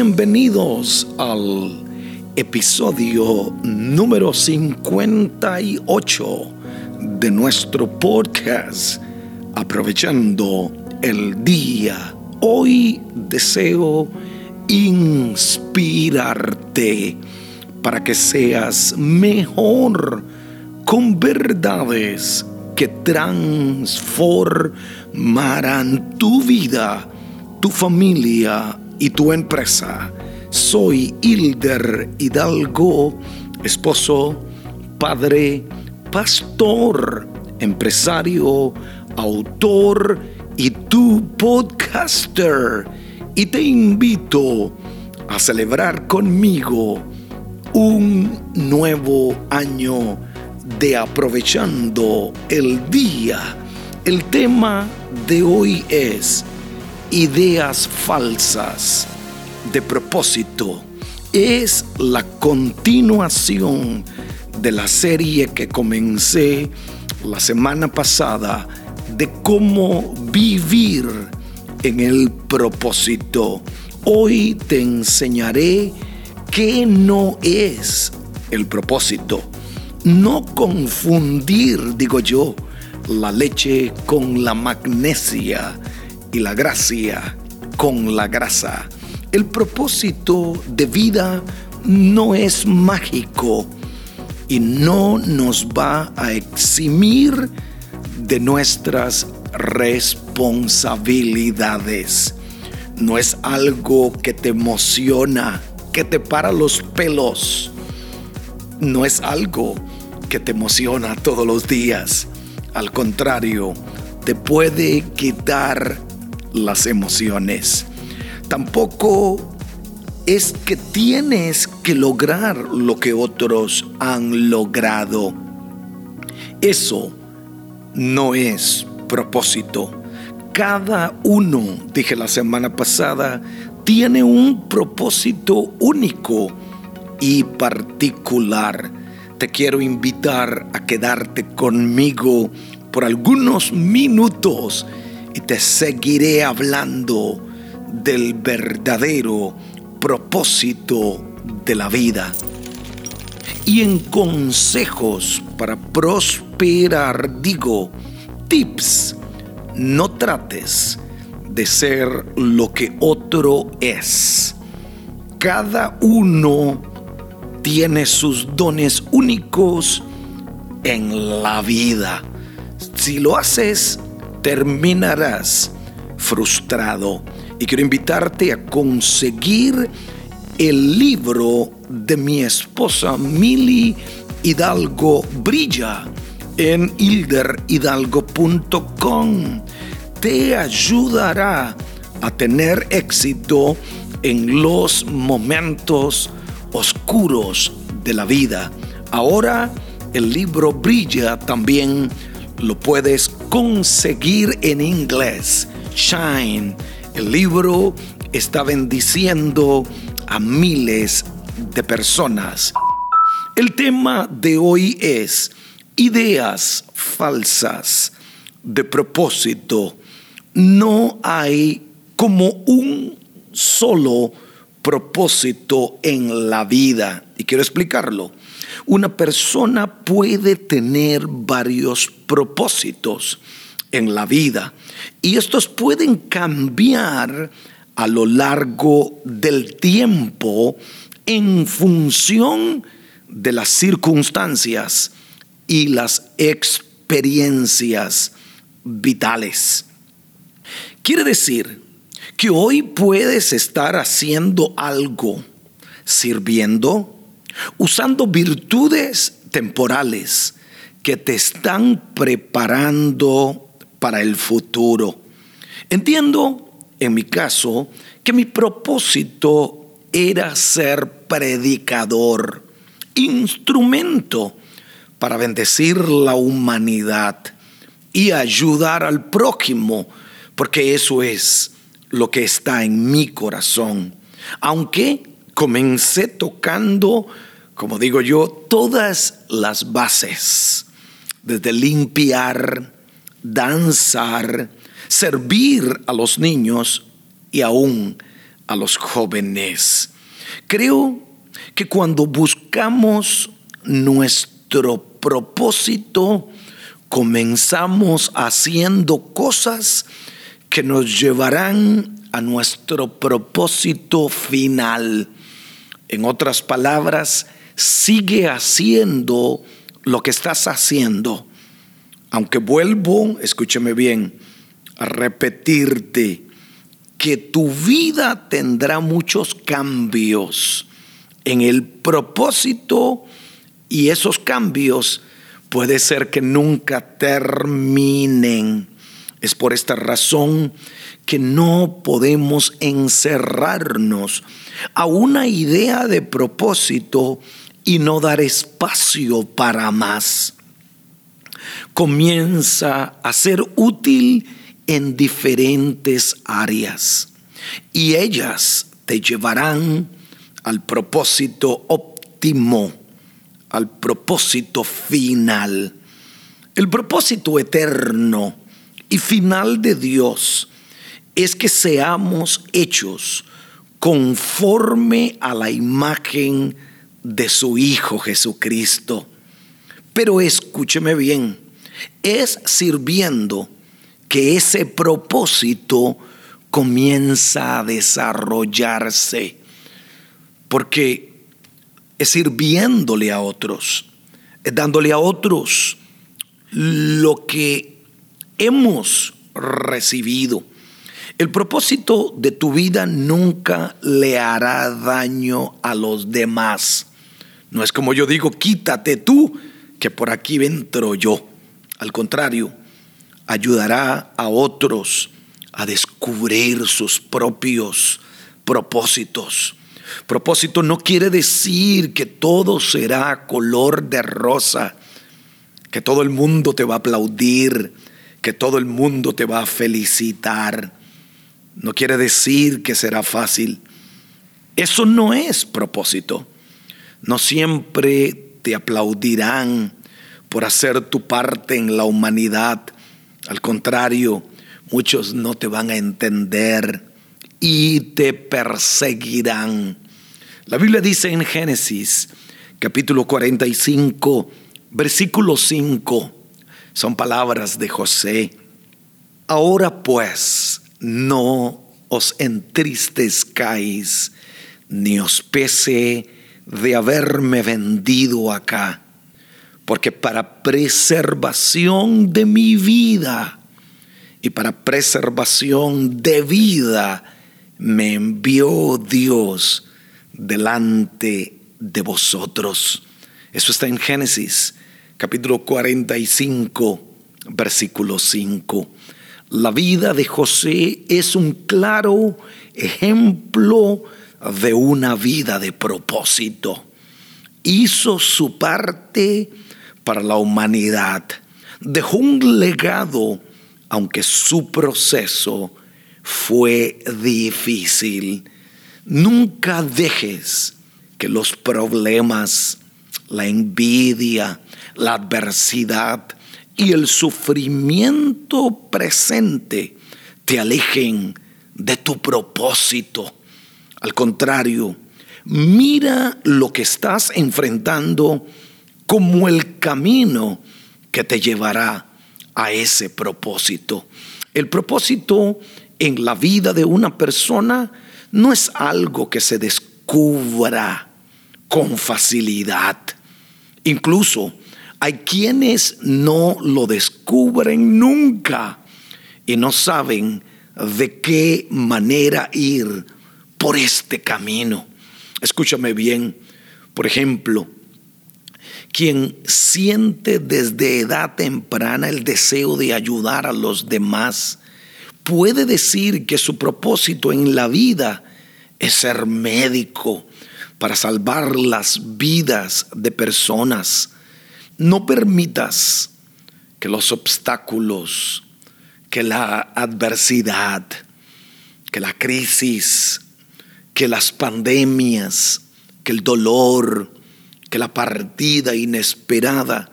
Bienvenidos al episodio número 58 de nuestro podcast Aprovechando el Día. Hoy deseo inspirarte para que seas mejor con verdades que transformarán tu vida, tu familia y tu empresa. Soy Hilder Hidalgo, esposo, padre, pastor, empresario, autor y tu podcaster. Y te invito a celebrar conmigo un nuevo año de aprovechando el día. El tema de hoy es ideas falsas de propósito. Es la continuación de la serie que comencé la semana pasada de cómo vivir en el propósito. Hoy te enseñaré qué no es el propósito. No confundir, digo yo, la leche con la magnesia y la gracia con la grasa. El propósito de vida no es mágico y no nos va a eximir de nuestras responsabilidades. No es algo que te emociona, que te para los pelos. No es algo que te emociona todos los días. Al contrario, te puede quitar las emociones. Tampoco es que tienes que lograr lo que otros han logrado. Eso no es propósito. Cada uno, dije la semana pasada, tiene un propósito único y particular. Te quiero invitar a quedarte conmigo por algunos minutos y te seguiré hablando del verdadero propósito de la vida. Y en consejos para prosperar digo, tips, no trates de ser lo que otro es. Cada uno tiene sus dones únicos en la vida. Si lo haces, terminarás frustrado. Y quiero invitarte a conseguir el libro de mi esposa Mili Hidalgo Brilla en hilderhidalgo.com. Te ayudará a tener éxito en los momentos oscuros de la vida. Ahora el libro Brilla también lo puedes conseguir en inglés. Shine. El libro está bendiciendo a miles de personas. El tema de hoy es ideas falsas de propósito. No hay como un solo propósito en la vida. Y quiero explicarlo. Una persona puede tener varios propósitos en la vida y estos pueden cambiar a lo largo del tiempo en función de las circunstancias y las experiencias vitales. Quiere decir que hoy puedes estar haciendo algo, sirviendo, usando virtudes temporales que te están preparando para el futuro. Entiendo, en mi caso, que mi propósito era ser predicador, instrumento para bendecir la humanidad y ayudar al prójimo, porque eso es lo que está en mi corazón. Aunque comencé tocando, como digo yo, todas las bases, desde limpiar, danzar, servir a los niños y aún a los jóvenes. Creo que cuando buscamos nuestro propósito, comenzamos haciendo cosas que nos llevarán a nuestro propósito final. En otras palabras, sigue haciendo lo que estás haciendo. Aunque vuelvo, escúcheme bien, a repetirte que tu vida tendrá muchos cambios en el propósito y esos cambios puede ser que nunca terminen. Es por esta razón que no podemos encerrarnos a una idea de propósito y no dar espacio para más. Comienza a ser útil en diferentes áreas y ellas te llevarán al propósito óptimo, al propósito final. El propósito eterno y final de Dios es que seamos hechos conforme a la imagen de su Hijo Jesucristo. Pero escúcheme bien, es sirviendo que ese propósito comienza a desarrollarse, porque es sirviéndole a otros, es dándole a otros lo que hemos recibido. El propósito de tu vida nunca le hará daño a los demás. No es como yo digo, quítate tú, que por aquí entro yo. Al contrario, ayudará a otros a descubrir sus propios propósitos. Propósito no quiere decir que todo será color de rosa, que todo el mundo te va a aplaudir, que todo el mundo te va a felicitar. No quiere decir que será fácil. Eso no es propósito. No siempre te aplaudirán por hacer tu parte en la humanidad. Al contrario, muchos no te van a entender y te perseguirán. La Biblia dice en Génesis capítulo 45, versículo 5, son palabras de José. Ahora pues, no os entristezcáis, ni os pese de haberme vendido acá, porque para preservación de mi vida y para preservación de vida me envió Dios delante de vosotros. Eso está en Génesis capítulo 45, versículo 5. La vida de José es un claro ejemplo de una vida de propósito. Hizo su parte para la humanidad. Dejó un legado, aunque su proceso fue difícil. Nunca dejes que los problemas, la envidia, la adversidad y el sufrimiento presente te alejen de tu propósito. Al contrario, mira lo que estás enfrentando como el camino que te llevará a ese propósito. El propósito en la vida de una persona no es algo que se descubra con facilidad. Incluso hay quienes no lo descubren nunca y no saben de qué manera ir por este camino. Escúchame bien, por ejemplo, quien siente desde edad temprana el deseo de ayudar a los demás, puede decir que su propósito en la vida es ser médico para salvar las vidas de personas. No permitas que los obstáculos, que la adversidad, que la crisis, que las pandemias, que el dolor, que la partida inesperada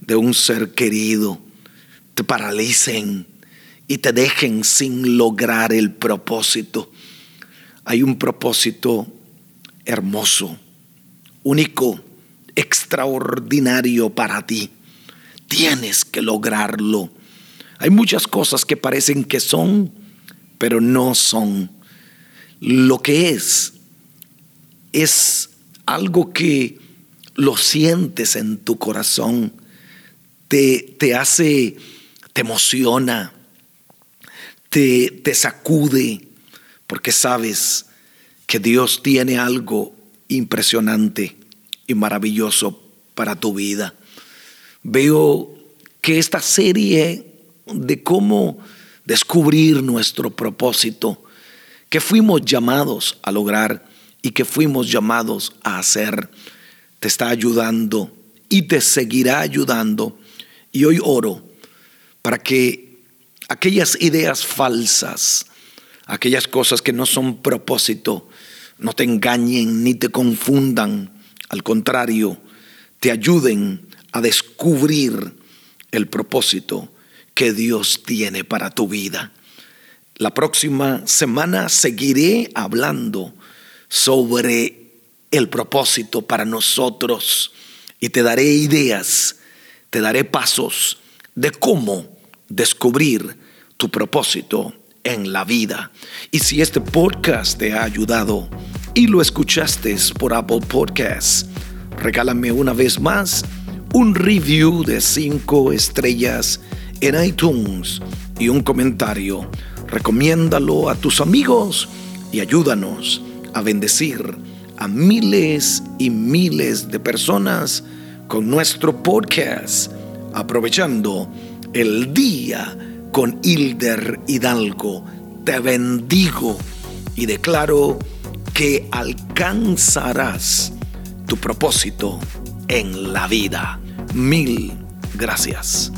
de un ser querido te paralicen y te dejen sin lograr el propósito. hay un propósito hermoso, único, extraordinario para ti. Tienes que lograrlo. Hay muchas cosas que parecen que son, pero no son. Lo que es, es algo que lo sientes en tu corazón, te, te hace, te emociona, te, te sacude, porque sabes que Dios tiene algo impresionante y maravilloso para tu vida. Veo que esta serie de cómo descubrir nuestro propósito, que fuimos llamados a lograr y que fuimos llamados a hacer, te está ayudando y te seguirá ayudando. Y hoy oro para que aquellas ideas falsas, aquellas cosas que no son propósito, no te engañen ni te confundan, al contrario, te ayuden a descubrir el propósito que Dios tiene para tu vida. La próxima semana seguiré hablando sobre el propósito para nosotros y te daré ideas, te daré pasos de cómo descubrir tu propósito en la vida. Y si este podcast te ha ayudado y lo escuchaste por Apple Podcasts, regálame una vez más un review de 5 estrellas en iTunes y un comentario. Recomiéndalo a tus amigos y ayúdanos a bendecir a miles y miles de personas con nuestro podcast, aprovechando el día con Hilder Hidalgo. Te bendigo y declaro que alcanzarás tu propósito en la vida. Mil gracias.